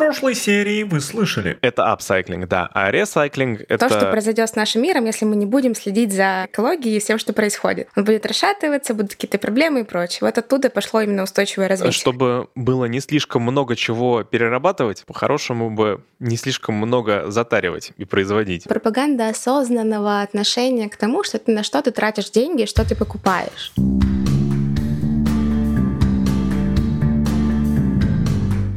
прошлой серии вы слышали. Это апсайклинг, да. А ресайклинг — это... То, что произойдет с нашим миром, если мы не будем следить за экологией и всем, что происходит. Он будет расшатываться, будут какие-то проблемы и прочее. Вот оттуда пошло именно устойчивое развитие. Чтобы было не слишком много чего перерабатывать, по-хорошему бы не слишком много затаривать и производить. Пропаганда осознанного отношения к тому, что ты на что ты тратишь деньги и что ты покупаешь.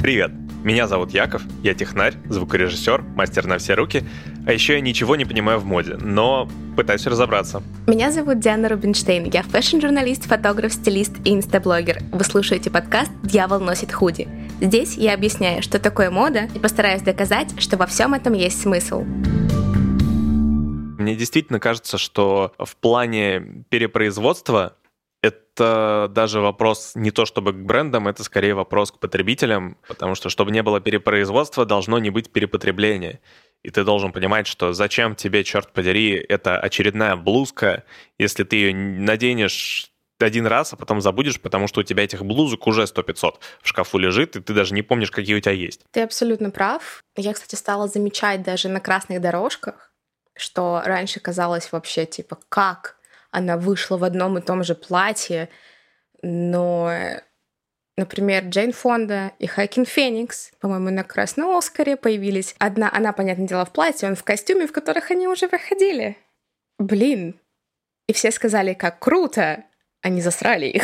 Привет! Меня зовут Яков, я технарь, звукорежиссер, мастер на все руки, а еще я ничего не понимаю в моде, но пытаюсь разобраться. Меня зовут Диана Рубинштейн, я фэшн-журналист, фотограф, стилист и инстаблогер. Вы слушаете подкаст «Дьявол носит худи». Здесь я объясняю, что такое мода, и постараюсь доказать, что во всем этом есть смысл. Мне действительно кажется, что в плане перепроизводства это даже вопрос не то чтобы к брендам, это скорее вопрос к потребителям, потому что чтобы не было перепроизводства, должно не быть перепотребления. И ты должен понимать, что зачем тебе, черт подери, это очередная блузка, если ты ее наденешь один раз, а потом забудешь, потому что у тебя этих блузок уже 100-500 в шкафу лежит, и ты даже не помнишь, какие у тебя есть. Ты абсолютно прав. Я, кстати, стала замечать даже на красных дорожках, что раньше казалось вообще типа, как она вышла в одном и том же платье, но, например, Джейн Фонда и Хайкин Феникс, по-моему, на Красном Оскаре появились. Одна, она, понятное дело, в платье, он в костюме, в которых они уже выходили. Блин. И все сказали, как круто. Они засрали их.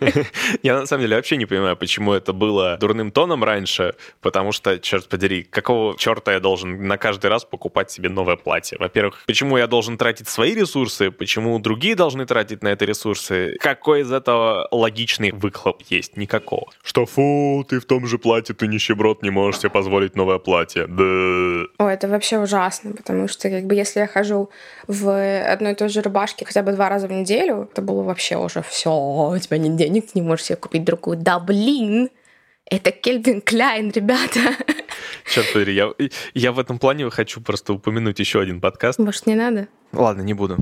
Я на самом деле вообще не понимаю, почему это было дурным тоном раньше, потому что, черт подери, какого черта я должен на каждый раз покупать себе новое платье? Во-первых, почему я должен тратить свои ресурсы, почему другие должны тратить на это ресурсы? Какой из этого логичный выхлоп есть? Никакого. Что фу, ты в том же платье, ты нищеброд, не можешь себе позволить новое платье. Да. О, это вообще ужасно, потому что как бы если я хожу в одной и той же рубашке хотя бы два раза в неделю, это было вообще уже все, у тебя нет денег, ты не можешь себе купить другую. Да блин, это Кельвин Кляйн, ребята. Черт подери, я, я в этом плане хочу просто упомянуть еще один подкаст. Может, не надо? Ладно, не буду.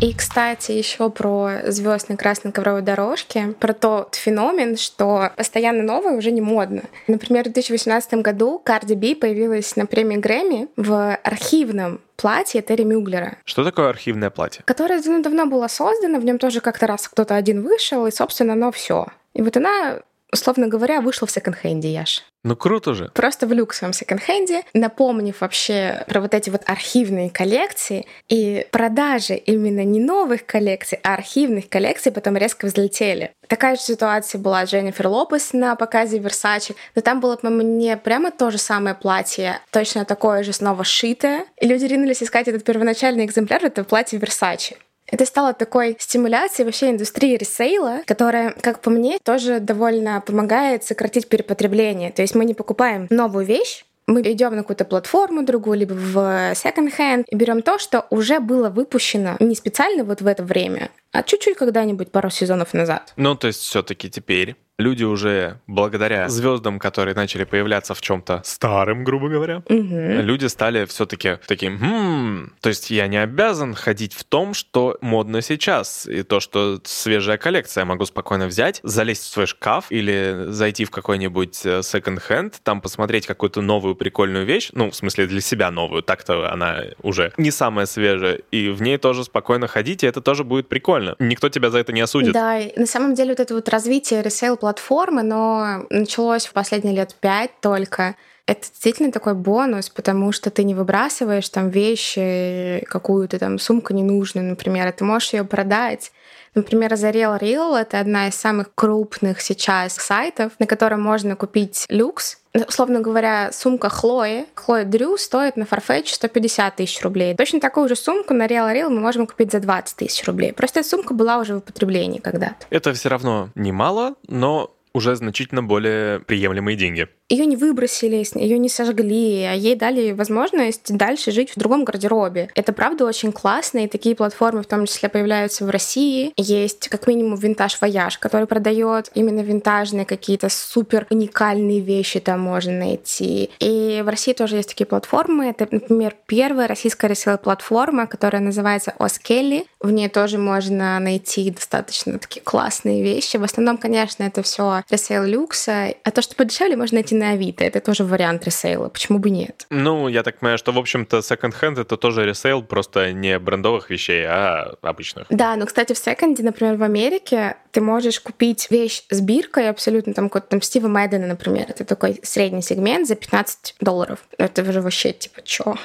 И, кстати, еще про звезд на красной ковровой дорожке, про тот феномен, что постоянно новое уже не модно. Например, в 2018 году Карди Би появилась на премии Грэмми в архивном платье Терри Мюглера. Что такое архивное платье? Которое давно было создано, в нем тоже как-то раз кто-то один вышел, и, собственно, оно все. И вот она условно говоря, вышла в секонд-хенде, Яш. Ну круто же. Просто в люксовом секонд-хенде, напомнив вообще про вот эти вот архивные коллекции и продажи именно не новых коллекций, а архивных коллекций потом резко взлетели. Такая же ситуация была Дженнифер Лопес на показе Versace, но там было, по-моему, не прямо то же самое платье, точно такое же снова шитое. И люди ринулись искать этот первоначальный экземпляр, это платье Versace. Это стало такой стимуляцией вообще индустрии ресейла, которая, как по мне, тоже довольно помогает сократить перепотребление. То есть мы не покупаем новую вещь, мы идем на какую-то платформу другую, либо в секонд-хенд, и берем то, что уже было выпущено не специально вот в это время, а чуть-чуть когда-нибудь пару сезонов назад. Ну, то есть все-таки теперь люди уже благодаря звездам, которые начали появляться в чем-то старым, грубо говоря, угу. люди стали все-таки таким, хм, то есть я не обязан ходить в том, что модно сейчас, и то, что свежая коллекция, я могу спокойно взять, залезть в свой шкаф или зайти в какой-нибудь секонд-хенд, э, там посмотреть какую-то новую прикольную вещь, ну, в смысле для себя новую, так-то она уже не самая свежая, и в ней тоже спокойно ходить, и это тоже будет прикольно. Никто тебя за это не осудит. Да, и на самом деле вот это вот развитие ресейл платформы, но началось в последние лет пять только. Это действительно такой бонус, потому что ты не выбрасываешь там вещи, какую-то там сумку ненужную, например, а ты можешь ее продать. Например, Azariel Real — это одна из самых крупных сейчас сайтов, на котором можно купить люкс, условно говоря, сумка Хлои, Хлои Дрю стоит на Farfetch 150 тысяч рублей. Точно такую же сумку на Real Real мы можем купить за 20 тысяч рублей. Просто эта сумка была уже в употреблении когда-то. Это все равно немало, но уже значительно более приемлемые деньги ее не выбросили, ее не сожгли, а ей дали возможность дальше жить в другом гардеробе. Это правда очень классно, и такие платформы в том числе появляются в России. Есть как минимум Vintage Voyage, который продает именно винтажные какие-то супер уникальные вещи там можно найти. И в России тоже есть такие платформы. Это, например, первая российская ресейл платформа, которая называется Oskelly. В ней тоже можно найти достаточно такие классные вещи. В основном, конечно, это все ресейл люкса. А то, что подешевле, можно найти на Авито. Это тоже вариант ресейла. Почему бы нет? Ну, я так понимаю, что, в общем-то, секонд-хенд — это тоже ресейл, просто не брендовых вещей, а обычных. Да, но, кстати, в секонде, например, в Америке ты можешь купить вещь с биркой абсолютно, там, какой-то там Стива Мэддена, например. Это такой средний сегмент за 15 долларов. Это уже вообще, типа, чё?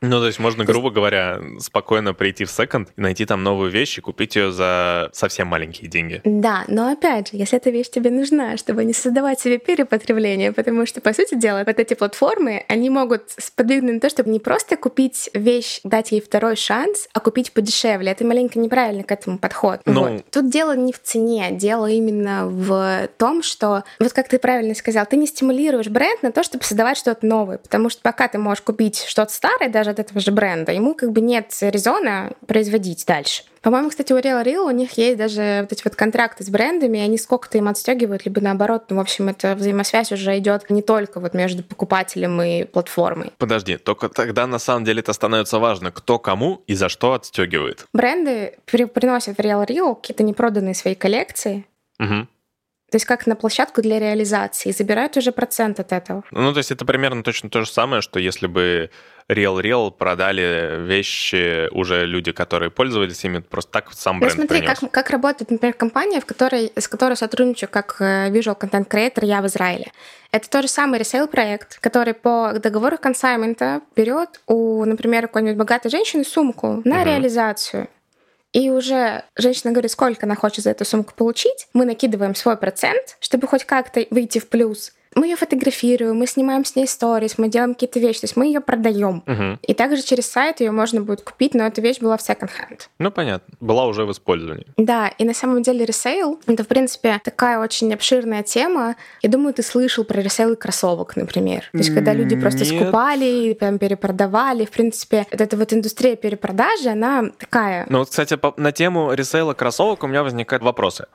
Ну, то есть можно, грубо говоря, спокойно прийти в секонд и найти там новую вещь и купить ее за совсем маленькие деньги. Да, но опять же, если эта вещь тебе нужна, чтобы не создавать себе перепотребление, потому что, по сути дела, вот эти платформы, они могут сподвигнуть на то, чтобы не просто купить вещь, дать ей второй шанс, а купить подешевле. Это маленько неправильно к этому подход. Ну... Вот. Тут дело не в цене, дело именно в том, что, вот как ты правильно сказал, ты не стимулируешь бренд на то, чтобы создавать что-то новое, потому что пока ты можешь купить что-то старое, даже даже от этого же бренда. Ему как бы нет резона производить дальше. По-моему, кстати, у Real Real у них есть даже вот эти вот контракты с брендами, и они сколько-то им отстегивают, либо наоборот. Ну, в общем, эта взаимосвязь уже идет не только вот между покупателем и платформой. Подожди, только тогда на самом деле это становится важно, кто кому и за что отстегивает. Бренды приносят в Real Real какие-то непроданные свои коллекции, угу. То есть как на площадку для реализации, забирают уже процент от этого. Ну, то есть это примерно точно то же самое, что если бы Real Real продали вещи уже люди, которые пользовались ими, просто так сам ну, бренд ну, смотри, принес. как, как работает, например, компания, в которой, с которой сотрудничаю как э, visual content creator я в Израиле. Это тот же самый ресейл проект, который по договору консаймента берет у, например, какой-нибудь богатой женщины сумку на uh-huh. реализацию. И уже женщина говорит, сколько она хочет за эту сумку получить. Мы накидываем свой процент, чтобы хоть как-то выйти в плюс мы ее фотографируем, мы снимаем с ней сторис, мы делаем какие-то вещи, то есть мы ее продаем. Угу. И также через сайт ее можно будет купить, но эта вещь была в hand. Ну, понятно. Была уже в использовании. Да, и на самом деле ресейл — это, в принципе, такая очень обширная тема. Я думаю, ты слышал про ресейл кроссовок, например. То есть когда люди просто Нет. скупали, прям перепродавали. В принципе, вот эта вот индустрия перепродажи, она такая... Ну, вот, кстати, на тему ресейла кроссовок у меня возникают вопросы.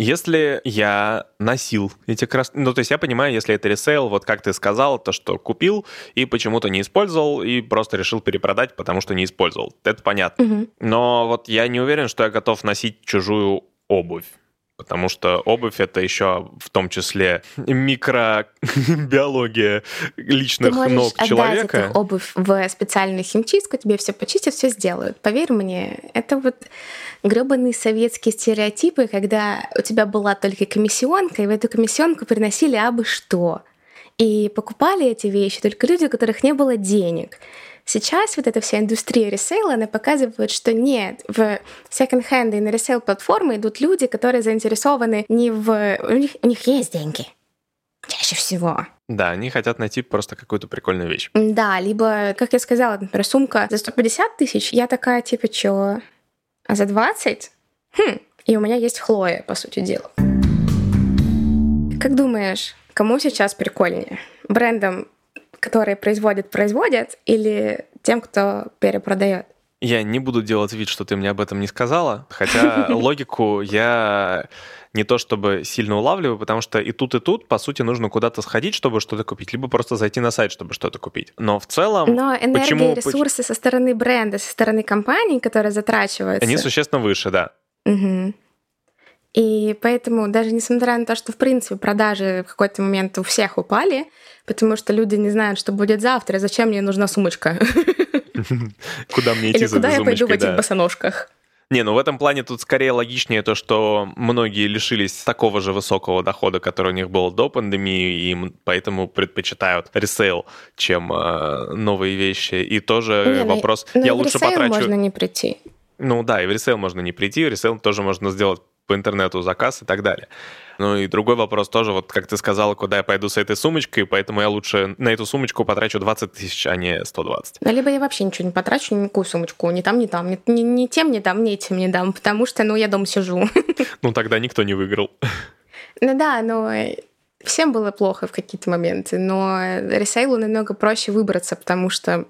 Если я носил эти красные... Ну, то есть я понимаю, если это ресейл, вот как ты сказал, то, что купил и почему-то не использовал, и просто решил перепродать, потому что не использовал. Это понятно. Угу. Но вот я не уверен, что я готов носить чужую обувь. Потому что обувь это еще в том числе микробиология личных Ты ног человека. Эту обувь в специальную химчистку, тебе все почистят, все сделают. Поверь мне, это вот гребаные советские стереотипы, когда у тебя была только комиссионка, и в эту комиссионку приносили абы что. И покупали эти вещи только люди, у которых не было денег. Сейчас вот эта вся индустрия ресейла, она показывает, что нет, в секонд-хенды и на ресейл платформы идут люди, которые заинтересованы не в... У них, у них есть деньги. Чаще всего. Да, они хотят найти просто какую-то прикольную вещь. Да, либо, как я сказала, например, сумка за 150 тысяч, я такая, типа, чё? А за 20? Хм, и у меня есть Хлоя, по сути дела. Как думаешь, кому сейчас прикольнее? Брендам, которые производят, производят, или тем, кто перепродает? Я не буду делать вид, что ты мне об этом не сказала, хотя логику я не то чтобы сильно улавливаю, потому что и тут, и тут, по сути, нужно куда-то сходить, чтобы что-то купить, либо просто зайти на сайт, чтобы что-то купить. Но в целом... Но энергия почему... и ресурсы со стороны бренда, со стороны компании, которые затрачиваются... Они существенно выше, да. Угу. И поэтому даже несмотря на то, что в принципе продажи в какой-то момент у всех упали, потому что люди не знают, что будет завтра, зачем мне нужна сумочка. Куда мне идти за куда я пойду в этих босоножках? Не, ну в этом плане тут скорее логичнее то, что многие лишились такого же высокого дохода, который у них был до пандемии, и поэтому предпочитают ресейл, чем э, новые вещи. И тоже Не, ну вопрос, ну, я в лучше потрачу... можно не прийти. Ну да, и в ресейл можно не прийти, в ресейл тоже можно сделать по интернету заказ и так далее. Ну и другой вопрос тоже, вот как ты сказала, куда я пойду с этой сумочкой, поэтому я лучше на эту сумочку потрачу 20 тысяч, а не 120. Ну, либо я вообще ничего не потрачу, никакую сумочку, ни там, ни там, ни, ни, ни тем, ни там, ни этим не дам, потому что, ну, я дома сижу. Ну тогда никто не выиграл. Ну да, но всем было плохо в какие-то моменты, но ресейлу намного проще выбраться, потому что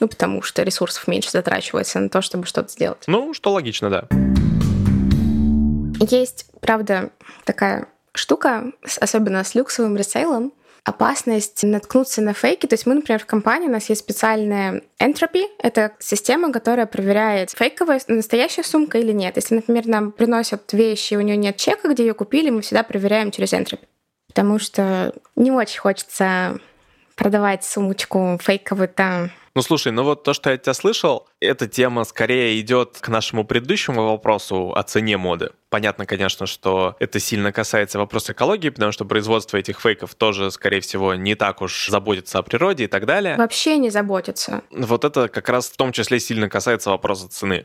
ну, потому что ресурсов меньше затрачивается на то, чтобы что-то сделать. Ну, что логично, да. Есть, правда, такая штука, особенно с люксовым ресейлом. опасность наткнуться на фейки. То есть мы, например, в компании, у нас есть специальная Entropy. Это система, которая проверяет, фейковая настоящая сумка или нет. Если, например, нам приносят вещи, у нее нет чека, где ее купили, мы всегда проверяем через Entropy. Потому что не очень хочется продавать сумочку фейковую там ну слушай, ну вот то, что я тебя слышал, эта тема скорее идет к нашему предыдущему вопросу о цене моды. Понятно, конечно, что это сильно касается вопроса экологии, потому что производство этих фейков тоже, скорее всего, не так уж заботится о природе и так далее. Вообще не заботится. Вот это как раз в том числе сильно касается вопроса цены.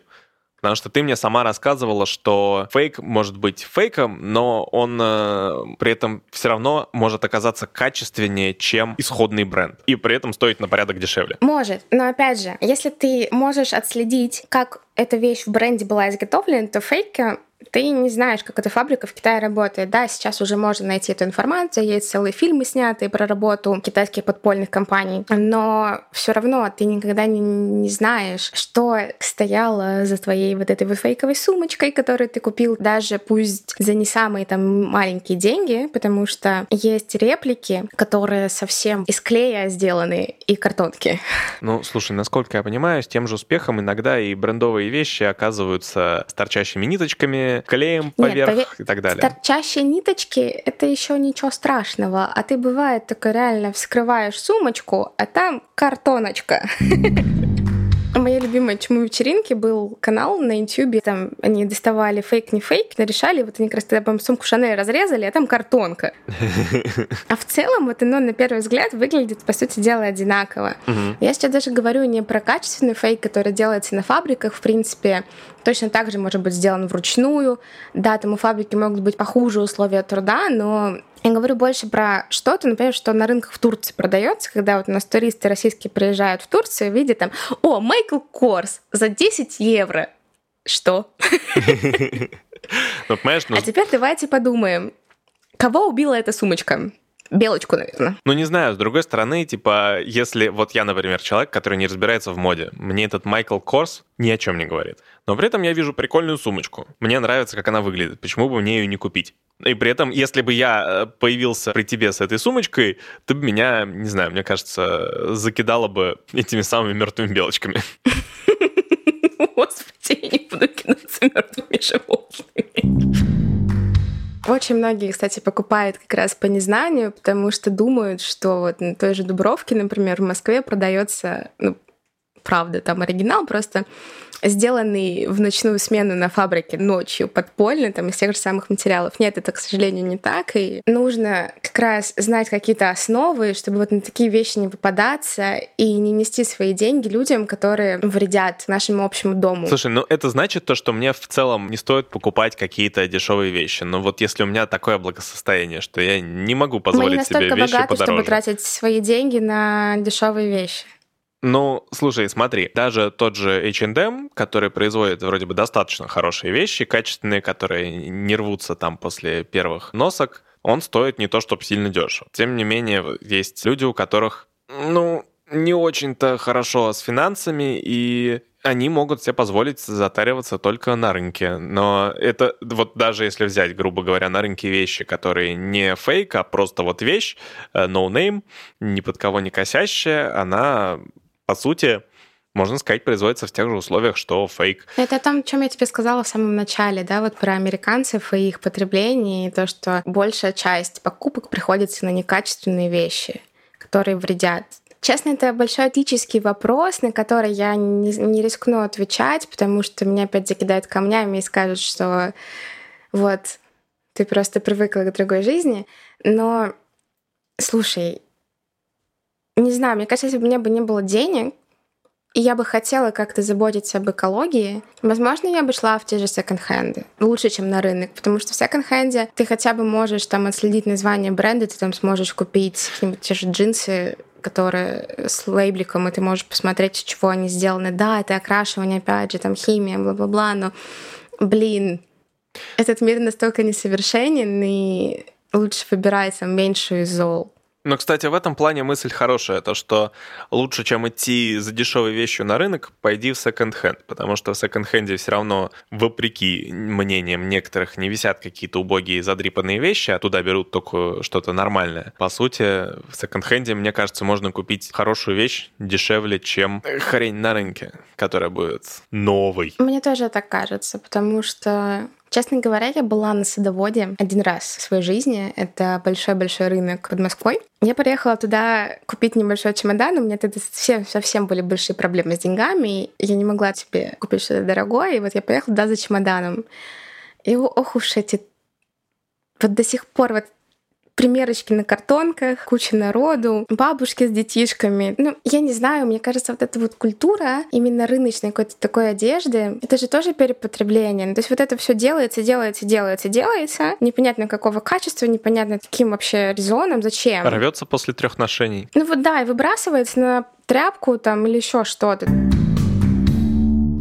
Потому что ты мне сама рассказывала, что фейк может быть фейком, но он э, при этом все равно может оказаться качественнее, чем исходный бренд. И при этом стоить на порядок дешевле. Может. Но опять же, если ты можешь отследить, как эта вещь в бренде была изготовлена, то фейки ты не знаешь, как эта фабрика в Китае работает. Да, сейчас уже можно найти эту информацию, есть целые фильмы снятые про работу китайских подпольных компаний, но все равно ты никогда не, не знаешь, что стояло за твоей вот этой вот фейковой сумочкой, которую ты купил, даже пусть за не самые там маленькие деньги, потому что есть реплики, которые совсем из клея сделаны и картонки. Ну, слушай, насколько я понимаю, с тем же успехом иногда и брендовые вещи оказываются с торчащими ниточками, клеем поверх Нет, пове... и так далее. Торчащие ниточки — это еще ничего страшного. А ты, бывает, только реально вскрываешь сумочку, а там картоночка. Моя любимая чему вечеринки был канал на YouTube, там они доставали фейк, не фейк, решали, вот они как раз тогда, по сумку Шанель разрезали, а там картонка. А в целом вот оно на первый взгляд выглядит, по сути дела, одинаково. Я сейчас даже говорю не про качественный фейк, который делается на фабриках, в принципе, точно так же может быть сделан вручную. Да, там у фабрики могут быть похуже условия труда, но я говорю больше про что-то, например, что на рынках в Турции продается, когда вот у нас туристы российские приезжают в Турцию, видят там, о, Майкл Корс за 10 евро. Что? Ну, ну а теперь давайте подумаем, кого убила эта сумочка? Белочку, наверное. Ну, не знаю, с другой стороны, типа, если вот я, например, человек, который не разбирается в моде, мне этот Майкл Корс ни о чем не говорит. Но при этом я вижу прикольную сумочку. Мне нравится, как она выглядит. Почему бы мне ее не купить? И при этом, если бы я э, появился при тебе с этой сумочкой, ты бы меня, не знаю, мне кажется, закидала бы этими самыми мертвыми белочками. Господи, я не буду кинуться мертвыми животными. Очень многие, кстати, покупают как раз по незнанию, потому что думают, что вот на той же Дубровке, например, в Москве продается, ну, правда, там оригинал просто сделанный в ночную смену на фабрике ночью подпольно, там, из тех же самых материалов. Нет, это, к сожалению, не так. И нужно как раз знать какие-то основы, чтобы вот на такие вещи не попадаться и не нести свои деньги людям, которые вредят нашему общему дому. Слушай, ну это значит то, что мне в целом не стоит покупать какие-то дешевые вещи. Но вот если у меня такое благосостояние, что я не могу позволить себе вещи богаты, подороже. чтобы тратить свои деньги на дешевые вещи. Ну, слушай, смотри, даже тот же H&M, который производит вроде бы достаточно хорошие вещи, качественные, которые не рвутся там после первых носок, он стоит не то чтобы сильно дешево. Тем не менее, есть люди, у которых, ну, не очень-то хорошо с финансами, и они могут себе позволить затариваться только на рынке. Но это вот даже если взять, грубо говоря, на рынке вещи, которые не фейк, а просто вот вещь, э, no name, ни под кого не косящая, она по сути, можно сказать, производится в тех же условиях, что фейк. Это о том, о чем я тебе сказала в самом начале, да, вот про американцев и их потребление, и то, что большая часть покупок приходится на некачественные вещи, которые вредят. Честно, это большой этический вопрос, на который я не, не рискну отвечать, потому что меня опять закидают камнями и скажут, что вот, ты просто привыкла к другой жизни. Но, слушай, не знаю, мне кажется, если бы у меня бы не было денег, и я бы хотела как-то заботиться об экологии, возможно, я бы шла в те же секонд-хенды. Лучше, чем на рынок. Потому что в секонд-хенде ты хотя бы можешь там отследить название бренда, ты там сможешь купить какие-нибудь те же джинсы, которые с лейбликом, и ты можешь посмотреть, с чего они сделаны. Да, это окрашивание, опять же, там химия, бла-бла-бла, но, блин, этот мир настолько несовершенен, и лучше выбирать там меньшую из зол. Но, кстати, в этом плане мысль хорошая, то что лучше, чем идти за дешевой вещью на рынок, пойди в секонд-хенд, потому что в секонд-хенде все равно, вопреки мнениям некоторых, не висят какие-то убогие задрипанные вещи, а туда берут только что-то нормальное. По сути, в секонд-хенде, мне кажется, можно купить хорошую вещь дешевле, чем хрень на рынке, которая будет новой. Мне тоже так кажется, потому что Честно говоря, я была на садоводе один раз в своей жизни. Это большой-большой рынок под Москвой. Я приехала туда купить небольшой чемодан. У меня тогда совсем, совсем были большие проблемы с деньгами. Я не могла себе купить что-то дорогое. И вот я поехала туда за чемоданом. И ох уж эти... Вот до сих пор вот примерочки на картонках, куча народу, бабушки с детишками. Ну, я не знаю, мне кажется, вот эта вот культура именно рыночной какой-то такой одежды, это же тоже перепотребление. Ну, то есть вот это все делается, делается, делается, делается, непонятно какого качества, непонятно каким вообще резоном, зачем. Рвется после трех ношений. Ну вот да, и выбрасывается на тряпку там или еще что-то.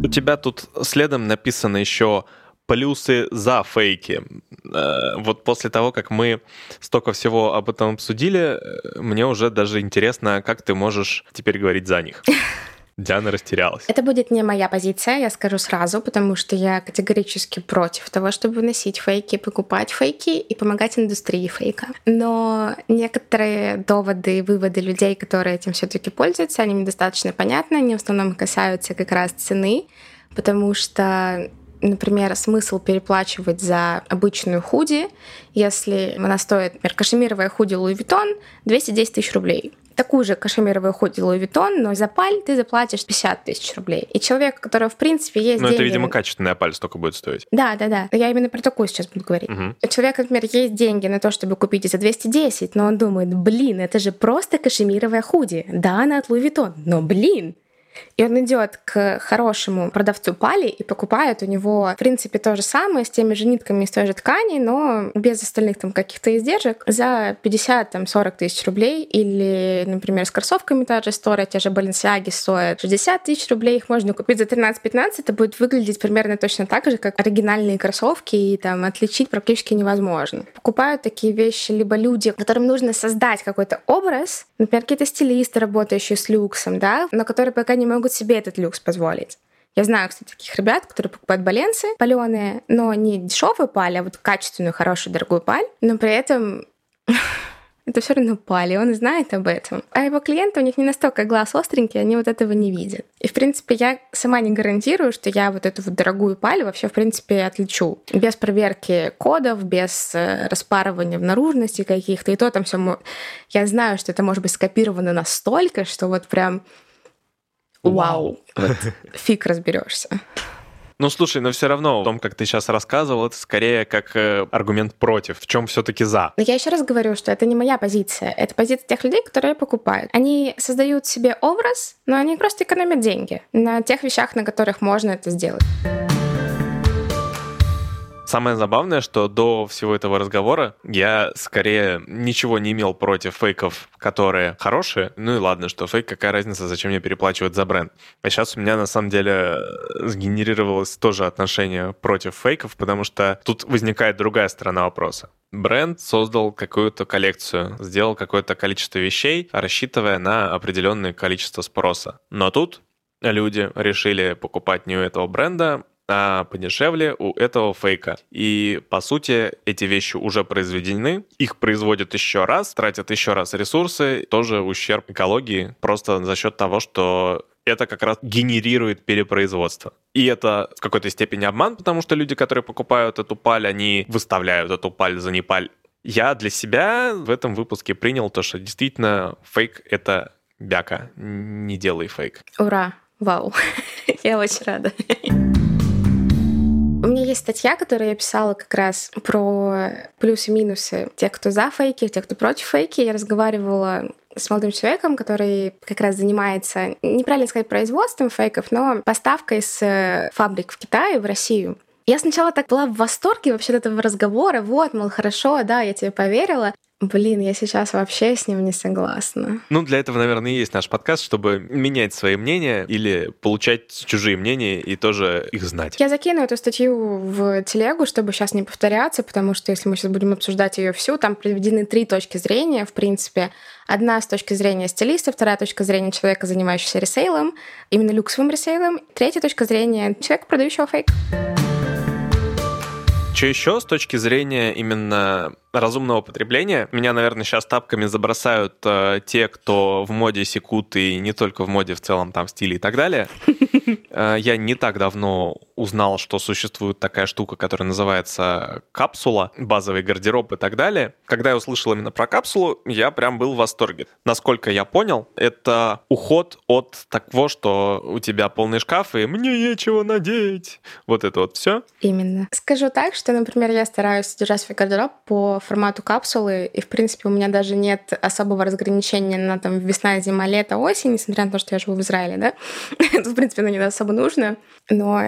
У тебя тут следом написано еще плюсы за фейки. Э, вот после того, как мы столько всего об этом обсудили, э, мне уже даже интересно, как ты можешь теперь говорить за них. Диана растерялась. Это будет не моя позиция, я скажу сразу, потому что я категорически против того, чтобы носить фейки, покупать фейки и помогать индустрии фейка. Но некоторые доводы и выводы людей, которые этим все таки пользуются, они мне достаточно понятны, они в основном касаются как раз цены, потому что например, смысл переплачивать за обычную худи, если она стоит, например, кашемировая худи Louis Vuitton 210 тысяч рублей. Такую же кашемировую худи Louis Vuitton, но за паль ты заплатишь 50 тысяч рублей. И человек, у которого, в принципе, есть Но деньги... это, видимо, качественная паль столько будет стоить. Да, да, да. Я именно про такую сейчас буду говорить. Угу. У человека, например, есть деньги на то, чтобы купить за 210, но он думает, блин, это же просто кашемировая худи. Да, она от Louis Vuitton, но блин, и он идет к хорошему продавцу пали и покупает у него, в принципе, то же самое, с теми же нитками из той же ткани, но без остальных там каких-то издержек, за 50-40 тысяч рублей. Или, например, с кроссовками та же история, те же Balenciaga стоят 60 тысяч рублей, их можно купить за 13-15, это будет выглядеть примерно точно так же, как оригинальные кроссовки, и там отличить практически невозможно. Покупают такие вещи либо люди, которым нужно создать какой-то образ, например, какие-то стилисты, работающие с люксом, да, но которые пока не могут себе этот люкс позволить. Я знаю, кстати, таких ребят, которые покупают баленсы паленые, но не дешевую паль, а вот качественную, хорошую, дорогую паль, но при этом это все равно пали, он знает об этом. А его клиенты, у них не настолько глаз остренький, они вот этого не видят. И, в принципе, я сама не гарантирую, что я вот эту вот дорогую паль вообще, в принципе, отличу. Без проверки кодов, без э, распарывания в наружности каких-то. И то там все... Я знаю, что это может быть скопировано настолько, что вот прям вау, вот фиг разберешься. Ну, слушай, но все равно, в том, как ты сейчас рассказывал, это скорее как э, аргумент против. В чем все-таки за? Но я еще раз говорю, что это не моя позиция. Это позиция тех людей, которые покупают. Они создают себе образ, но они просто экономят деньги на тех вещах, на которых можно это сделать. Самое забавное, что до всего этого разговора я скорее ничего не имел против фейков, которые хорошие. Ну и ладно, что фейк, какая разница, зачем мне переплачивать за бренд. А сейчас у меня на самом деле сгенерировалось тоже отношение против фейков, потому что тут возникает другая сторона вопроса. Бренд создал какую-то коллекцию, сделал какое-то количество вещей, рассчитывая на определенное количество спроса. Но тут люди решили покупать не у этого бренда, а подешевле у этого фейка. И, по сути, эти вещи уже произведены, их производят еще раз, тратят еще раз ресурсы, тоже ущерб экологии, просто за счет того, что это как раз генерирует перепроизводство. И это в какой-то степени обман, потому что люди, которые покупают эту паль, они выставляют эту паль за непаль. Я для себя в этом выпуске принял то, что действительно фейк — это бяка. Не делай фейк. Ура! Вау! Я очень рада. У меня есть статья, которую я писала как раз про плюсы и минусы тех, кто за фейки, тех, кто против фейки. Я разговаривала с молодым человеком, который как раз занимается, неправильно сказать, производством фейков, но поставкой с э, фабрик в Китае в Россию. Я сначала так была в восторге вообще от этого разговора, вот, мол, хорошо, да, я тебе поверила. Блин, я сейчас вообще с ним не согласна. Ну, для этого, наверное, и есть наш подкаст, чтобы менять свои мнения или получать чужие мнения и тоже их знать. Я закину эту статью в телегу, чтобы сейчас не повторяться, потому что если мы сейчас будем обсуждать ее всю, там приведены три точки зрения, в принципе. Одна с точки зрения стилиста, вторая точка зрения человека, занимающегося ресейлом, именно люксовым ресейлом, третья точка зрения человека, продающего фейк. Что еще с точки зрения именно разумного потребления? Меня, наверное, сейчас тапками забросают э, те, кто в моде секут и не только в моде в целом, там, стиле и так далее. Э, я не так давно узнал, что существует такая штука, которая называется капсула, базовый гардероб и так далее. Когда я услышал именно про капсулу, я прям был в восторге. Насколько я понял, это уход от того, что у тебя полный шкаф и мне нечего надеть. Вот это вот все. Именно. Скажу так, что, например, я стараюсь содержать свой гардероб по формату капсулы, и, в принципе, у меня даже нет особого разграничения на там весна, зима, лето, осень, несмотря на то, что я живу в Израиле, да. в принципе, оно не особо нужно. Но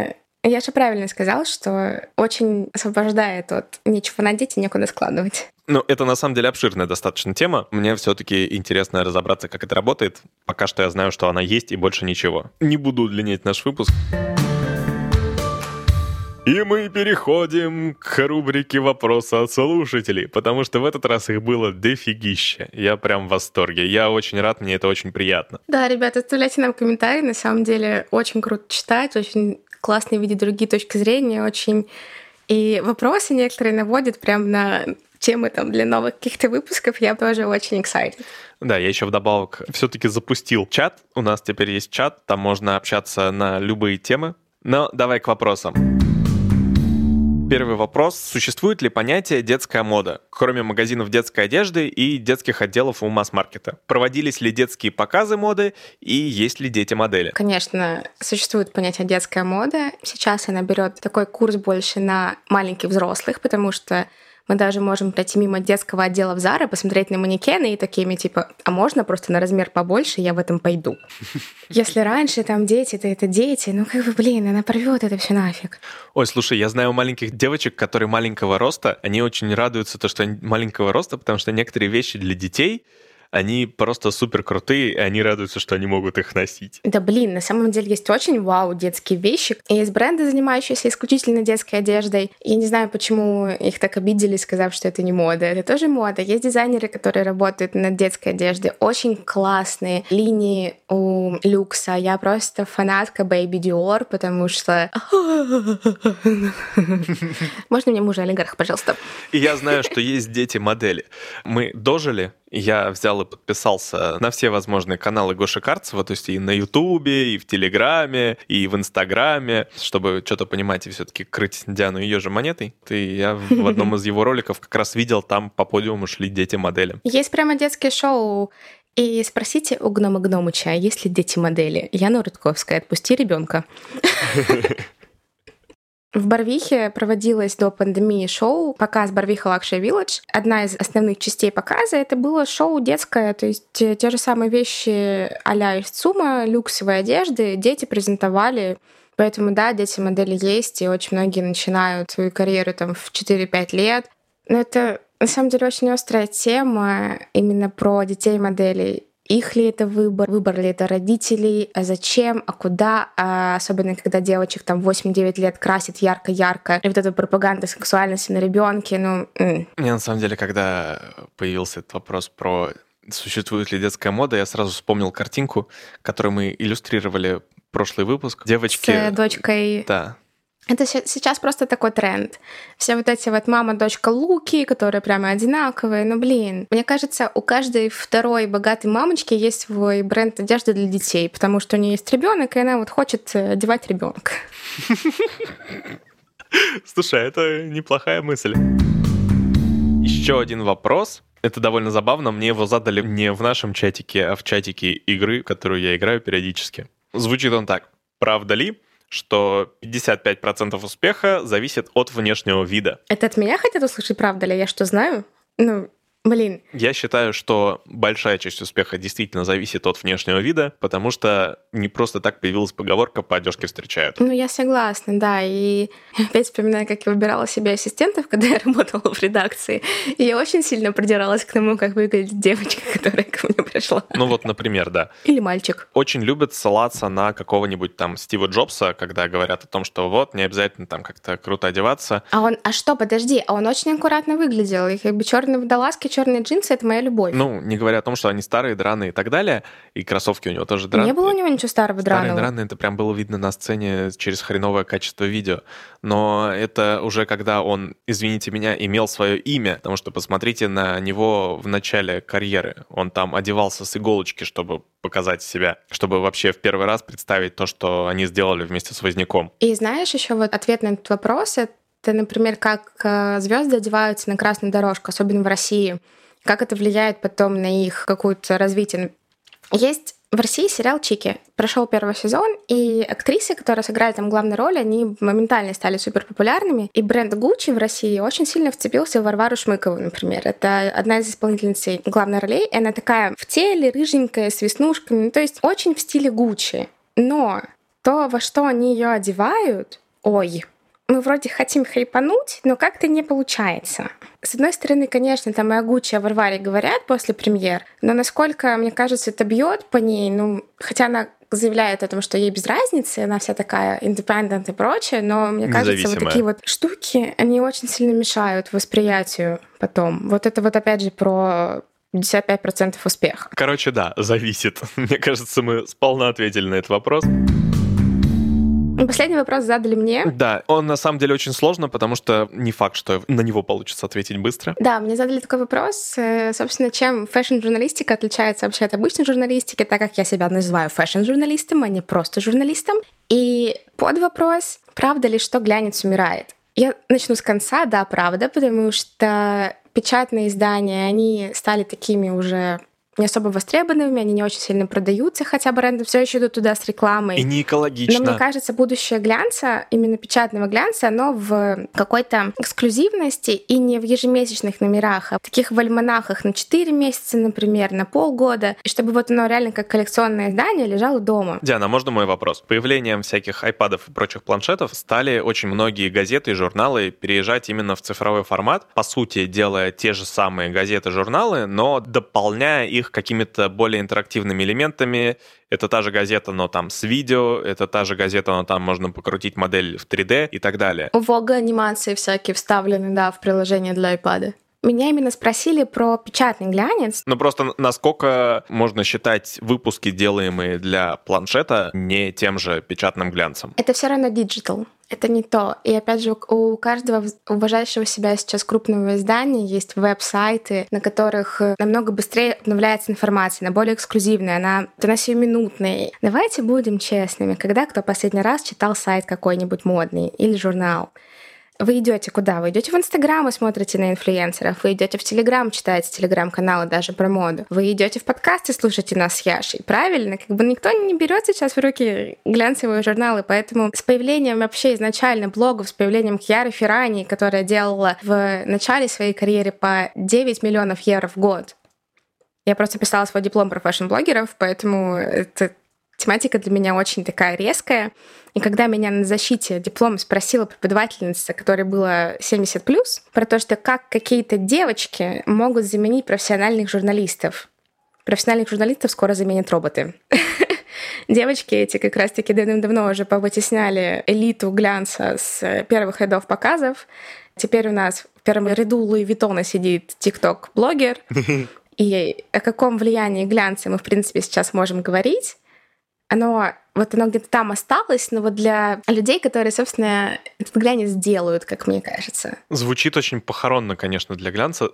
я же правильно сказал, что очень освобождает от нечего надеть и некуда складывать. Ну, это на самом деле обширная достаточно тема. Мне все-таки интересно разобраться, как это работает. Пока что я знаю, что она есть и больше ничего. Не буду удлинять наш выпуск. И мы переходим к рубрике «Вопросы от слушателей», потому что в этот раз их было дофигища. Я прям в восторге. Я очень рад, мне это очень приятно. Да, ребята, оставляйте нам комментарии. На самом деле очень круто читать, очень классно видеть другие точки зрения, очень... И вопросы некоторые наводят прям на темы там для новых каких-то выпусков. Я тоже очень excited. Да, я еще вдобавок все-таки запустил чат. У нас теперь есть чат, там можно общаться на любые темы. Но давай к вопросам. Первый вопрос. Существует ли понятие детская мода, кроме магазинов детской одежды и детских отделов у масс-маркета? Проводились ли детские показы моды и есть ли дети-модели? Конечно, существует понятие детская мода. Сейчас она берет такой курс больше на маленьких взрослых, потому что мы даже можем пройти мимо детского отдела в Зара, посмотреть на манекены и такими типа, а можно просто на размер побольше, я в этом пойду. Если раньше там дети, то это дети, ну как бы, блин, она порвет это все нафиг. Ой, слушай, я знаю маленьких девочек, которые маленького роста, они очень радуются то, что они маленького роста, потому что некоторые вещи для детей они просто супер крутые, и они радуются, что они могут их носить. Да блин, на самом деле есть очень вау детские вещи. Есть бренды, занимающиеся исключительно детской одеждой. Я не знаю, почему их так обидели, сказав, что это не мода. Это тоже мода. Есть дизайнеры, которые работают над детской одеждой. Очень классные линии у люкса. Я просто фанатка Baby Dior, потому что... Можно мне мужа олигарх, пожалуйста? И я знаю, что есть дети-модели. Мы дожили я взял и подписался на все возможные каналы Гоши Карцева, то есть и на Ютубе, и в Телеграме, и в Инстаграме, чтобы что-то понимать и все-таки крыть Диану ее же монетой. И я в одном из его роликов как раз видел, там по подиуму шли дети-модели. Есть прямо детские шоу и спросите у гнома Гномыча, есть ли дети-модели. Яна Рудковская, отпусти ребенка. В Барвихе проводилось до пандемии шоу показ Барвиха Лакши Village. Одна из основных частей показа это было шоу детское, то есть те, те же самые вещи а-ля из ЦУМа, люксовые одежды дети презентовали Поэтому, да, дети модели есть, и очень многие начинают свою карьеру там в 4-5 лет. Но это на самом деле очень острая тема именно про детей моделей их ли это выбор, выбор ли это родителей, а зачем, а куда, а особенно когда девочек там 8-9 лет красит ярко-ярко, и вот эта пропаганда сексуальности на ребенке, ну... М. Мне на самом деле, когда появился этот вопрос про существует ли детская мода, я сразу вспомнил картинку, которую мы иллюстрировали прошлый выпуск. Девочки... С дочкой... Да, это сейчас просто такой тренд. Все вот эти вот мама, дочка Луки, которые прямо одинаковые. Ну, блин, мне кажется, у каждой второй богатой мамочки есть свой бренд одежды для детей, потому что у нее есть ребенок, и она вот хочет э, одевать ребенка. Слушай, это неплохая мысль. Еще один вопрос. Это довольно забавно. Мне его задали не в нашем чатике, а в чатике игры, которую я играю периодически. Звучит он так. Правда ли, что 55% успеха зависит от внешнего вида. Это от меня хотят услышать, правда ли? Я что, знаю? Ну, Блин. Я считаю, что большая часть успеха действительно зависит от внешнего вида, потому что не просто так появилась поговорка «по одежке встречают». Ну, я согласна, да. И опять вспоминаю, как я выбирала себе ассистентов, когда я работала в редакции. И я очень сильно придиралась к тому, как выглядит девочка, которая ко мне пришла. Ну вот, например, да. Или мальчик. Очень любят ссылаться на какого-нибудь там Стива Джобса, когда говорят о том, что вот, не обязательно там как-то круто одеваться. А он, а что, подожди, а он очень аккуратно выглядел. И как бы черные водолазки, черные джинсы — это моя любовь. Ну, не говоря о том, что они старые, драные и так далее, и кроссовки у него тоже драные. Не было у него ничего старого Старые драного. драные, это прям было видно на сцене через хреновое качество видео. Но это уже когда он, извините меня, имел свое имя, потому что посмотрите на него в начале карьеры. Он там одевался с иголочки, чтобы показать себя, чтобы вообще в первый раз представить то, что они сделали вместе с Возняком. И знаешь, еще вот ответ на этот вопрос — это, например, как звезды одеваются на красную дорожку, особенно в России. Как это влияет потом на их какое-то развитие. Есть в России сериал «Чики». Прошел первый сезон, и актрисы, которые сыграли там главную роль, они моментально стали супер популярными. И бренд Gucci в России очень сильно вцепился в Варвару Шмыкову, например. Это одна из исполнительниц главной ролей. И она такая в теле, рыженькая, с веснушками. Ну, то есть очень в стиле Gucci. Но то, во что они ее одевают, ой, мы вроде хотим хайпануть, но как-то не получается. С одной стороны, конечно, там и о Гуччи, о Варваре говорят после премьер, но насколько, мне кажется, это бьет по ней, ну, хотя она заявляет о том, что ей без разницы, она вся такая independent и прочее, но мне кажется, вот такие вот штуки, они очень сильно мешают восприятию потом. Вот это вот опять же про 55% успеха. Короче, да, зависит. Мне кажется, мы сполна ответили на этот вопрос. Последний вопрос задали мне. Да, он на самом деле очень сложно, потому что не факт, что на него получится ответить быстро. Да, мне задали такой вопрос. Э, собственно, чем фэшн-журналистика отличается вообще от обычной журналистики, так как я себя называю фэшн-журналистом, а не просто журналистом. И под вопрос, правда ли, что глянец умирает? Я начну с конца, да, правда, потому что печатные издания, они стали такими уже не особо востребованными, они не очень сильно продаются, хотя бренды все еще идут туда с рекламой. И не экологично. Но мне кажется, будущее глянца, именно печатного глянца, оно в какой-то эксклюзивности и не в ежемесячных номерах, а в таких в альманахах на 4 месяца, например, на полгода, и чтобы вот оно реально как коллекционное издание лежало дома. Диана, можно мой вопрос? Появлением всяких айпадов и прочих планшетов стали очень многие газеты и журналы переезжать именно в цифровой формат, по сути, делая те же самые газеты и журналы, но дополняя их их какими-то более интерактивными элементами. Это та же газета, но там с видео, это та же газета, но там можно покрутить модель в 3D и так далее. У Vogue анимации всякие вставлены, да, в приложение для iPad. Меня именно спросили про печатный глянец. Ну просто насколько можно считать выпуски, делаемые для планшета, не тем же печатным глянцем? Это все равно диджитал. Это не то. И опять же, у каждого уважающего себя сейчас крупного издания есть веб-сайты, на которых намного быстрее обновляется информация, она более эксклюзивная, она, она сиюминутная. Давайте будем честными. Когда кто последний раз читал сайт какой-нибудь модный или журнал? Вы идете куда? Вы идете в Инстаграм и смотрите на инфлюенсеров. Вы идете в Телеграм, читаете телеграм-каналы даже про моду. Вы идете в подкасты, слушаете нас с Яшей. Правильно? Как бы никто не берет сейчас в руки глянцевые журналы, поэтому с появлением вообще изначально блогов, с появлением Кьяры Ферраньи, которая делала в начале своей карьеры по 9 миллионов евро в год, я просто писала свой диплом про фэшн-блогеров, поэтому это тематика для меня очень такая резкая. И когда меня на защите диплома спросила преподавательница, которой было 70 плюс, про то, что как какие-то девочки могут заменить профессиональных журналистов. Профессиональных журналистов скоро заменят роботы. Девочки эти как раз-таки давным-давно уже повытесняли элиту глянца с первых рядов показов. Теперь у нас в первом ряду Луи Виттона сидит тикток-блогер. И о каком влиянии глянца мы, в принципе, сейчас можем говорить оно вот оно где-то там осталось, но вот для людей, которые, собственно, этот глянец делают, как мне кажется. Звучит очень похоронно, конечно, для глянца.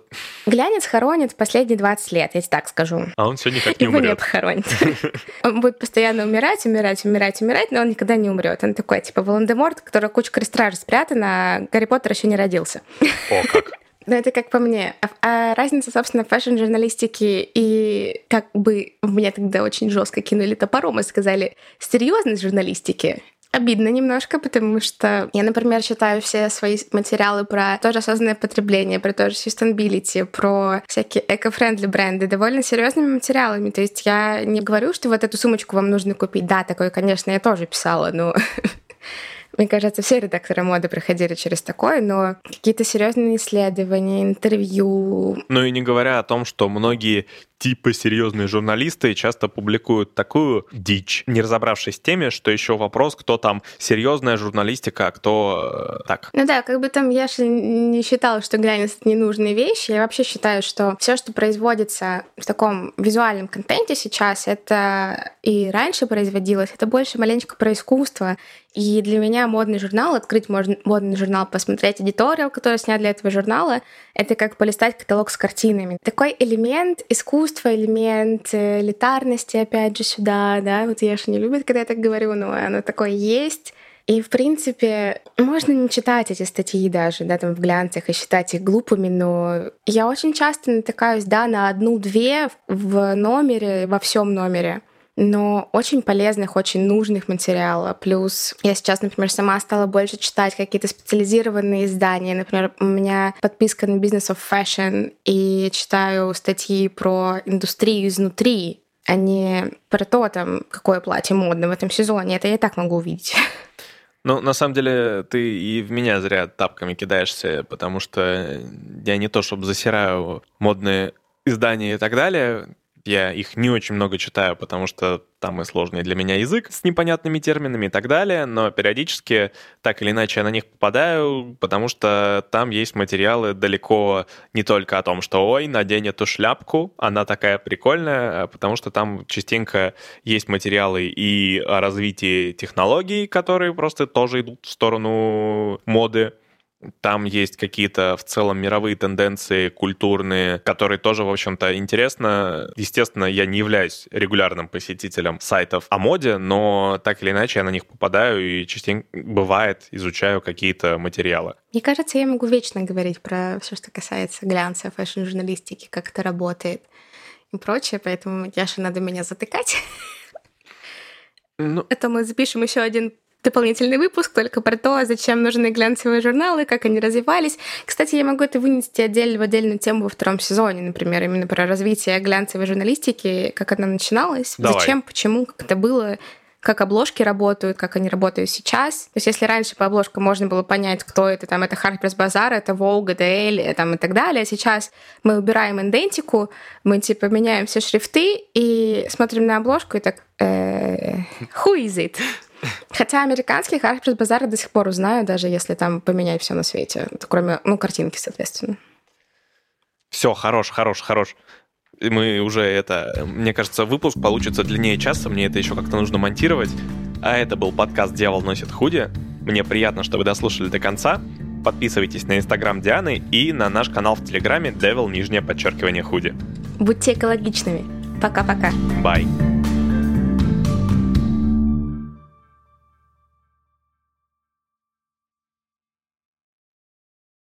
Глянец хоронит последние 20 лет, я тебе так скажу. А он все никак не Его умрет. не похоронит. Он будет постоянно умирать, умирать, умирать, умирать, но он никогда не умрет. Он такой, типа Волан-де-Морт, который куча крестражей спрятана, а Гарри Поттер еще не родился. О, как. Ну, это как по мне. А, а разница, собственно, фэшн-журналистики и как бы меня тогда очень жестко кинули топором и сказали, серьезность журналистики Обидно немножко, потому что я, например, считаю все свои материалы про тоже осознанное потребление, про тоже sustainability, про всякие эко-френдли бренды довольно серьезными материалами. То есть я не говорю, что вот эту сумочку вам нужно купить. Да, такое, конечно, я тоже писала, но Мне кажется, все редакторы моды проходили через такое, но какие-то серьезные исследования, интервью. Ну и не говоря о том, что многие типа серьезные журналисты часто публикуют такую дичь, не разобравшись в теме, что еще вопрос, кто там серьезная журналистика, а кто э, так. Ну да, как бы там я же не считала, что глянец — это ненужные вещи. Я вообще считаю, что все, что производится в таком визуальном контенте сейчас, это и раньше производилось, это больше маленько про искусство. И для меня модный журнал, открыть модный журнал, посмотреть эдиториал, который снят для этого журнала, это как полистать каталог с картинами. Такой элемент искусства искусство, элемент элитарности, опять же, сюда, да, вот Яша не любит, когда я так говорю, но оно такое есть. И, в принципе, можно не читать эти статьи даже, да, там в глянцах и считать их глупыми, но я очень часто натыкаюсь, да, на одну-две в номере, во всем номере но очень полезных, очень нужных материалов. Плюс я сейчас, например, сама стала больше читать какие-то специализированные издания. Например, у меня подписка на Business of Fashion, и читаю статьи про индустрию изнутри, а не про то, там, какое платье модно в этом сезоне. Это я и так могу увидеть. Ну, на самом деле, ты и в меня зря тапками кидаешься, потому что я не то чтобы засираю модные издания и так далее, я их не очень много читаю, потому что там и сложный для меня язык с непонятными терминами и так далее, но периодически так или иначе я на них попадаю, потому что там есть материалы далеко не только о том, что ой, надень эту шляпку, она такая прикольная, а потому что там частенько есть материалы и о развитии технологий, которые просто тоже идут в сторону моды, там есть какие-то в целом мировые тенденции культурные, которые тоже, в общем-то, интересно. Естественно, я не являюсь регулярным посетителем сайтов о моде, но так или иначе я на них попадаю и частенько бывает изучаю какие-то материалы. Мне кажется, я могу вечно говорить про все, что касается глянца, фэшн-журналистики, как это работает и прочее, поэтому Яша надо меня затыкать. Ну, это мы запишем еще один дополнительный выпуск только про то, зачем нужны глянцевые журналы, как они развивались. Кстати, я могу это вынести отдельно в отдельную тему во втором сезоне, например, именно про развитие глянцевой журналистики, как она начиналась, Давай. зачем, почему, как это было, как обложки работают, как они работают сейчас. То есть если раньше по обложкам можно было понять, кто это, там, это Harper's Bazaar, это Волга, DL, там, и так далее, сейчас мы убираем индентику, мы, типа, меняем все шрифты и смотрим на обложку и так, э, who is it? Хотя американский Harper's Bazaar до сих пор узнаю, даже если там поменять все на свете, кроме, ну, картинки, соответственно. Все, хорош, хорош, хорош. Мы уже это... Мне кажется, выпуск получится длиннее часа, мне это еще как-то нужно монтировать. А это был подкаст «Дьявол носит худи». Мне приятно, что вы дослушали до конца. Подписывайтесь на инстаграм Дианы и на наш канал в Телеграме Devil нижнее подчеркивание худи. Будьте экологичными. Пока-пока. Бай.